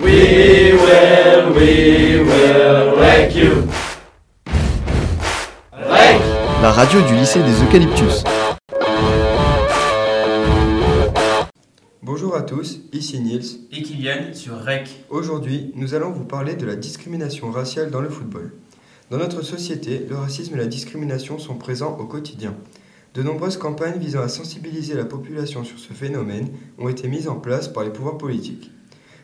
We will, we will wreck you. Wreck. La radio du lycée des Eucalyptus. Bonjour à tous, ici Niels. et Kylian sur REC. Aujourd'hui, nous allons vous parler de la discrimination raciale dans le football. Dans notre société, le racisme et la discrimination sont présents au quotidien. De nombreuses campagnes visant à sensibiliser la population sur ce phénomène ont été mises en place par les pouvoirs politiques.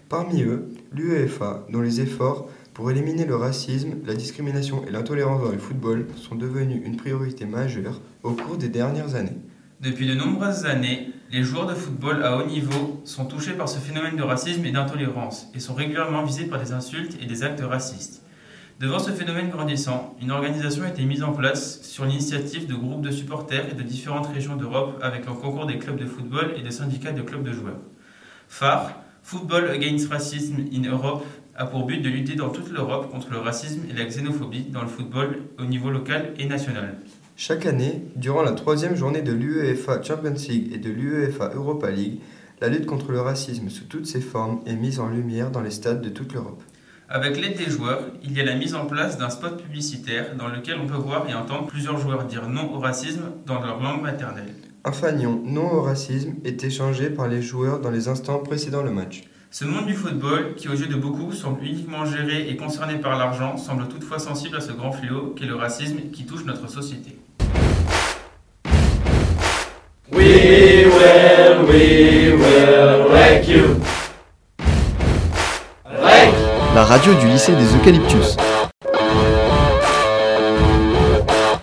Parmi eux, l'UEFA, dont les efforts pour éliminer le racisme, la discrimination et l'intolérance dans le football sont devenus une priorité majeure au cours des dernières années. Depuis de nombreuses années, les joueurs de football à haut niveau sont touchés par ce phénomène de racisme et d'intolérance et sont régulièrement visés par des insultes et des actes racistes. Devant ce phénomène grandissant, une organisation a été mise en place sur l'initiative de groupes de supporters et de différentes régions d'Europe avec le concours des clubs de football et des syndicats de clubs de joueurs. phare Football Against Racism in Europe a pour but de lutter dans toute l'Europe contre le racisme et la xénophobie dans le football au niveau local et national. Chaque année, durant la troisième journée de l'UEFA Champions League et de l'UEFA Europa League, la lutte contre le racisme sous toutes ses formes est mise en lumière dans les stades de toute l'Europe. Avec l'aide des joueurs, il y a la mise en place d'un spot publicitaire dans lequel on peut voir et entendre plusieurs joueurs dire non au racisme dans leur langue maternelle. Un fanion non au racisme est échangé par les joueurs dans les instants précédant le match. Ce monde du football, qui aux yeux de beaucoup semble uniquement géré et concerné par l'argent, semble toutefois sensible à ce grand fléau qu'est le racisme qui touche notre société. We will, we will wreck you. Wreck. La radio du lycée des Eucalyptus.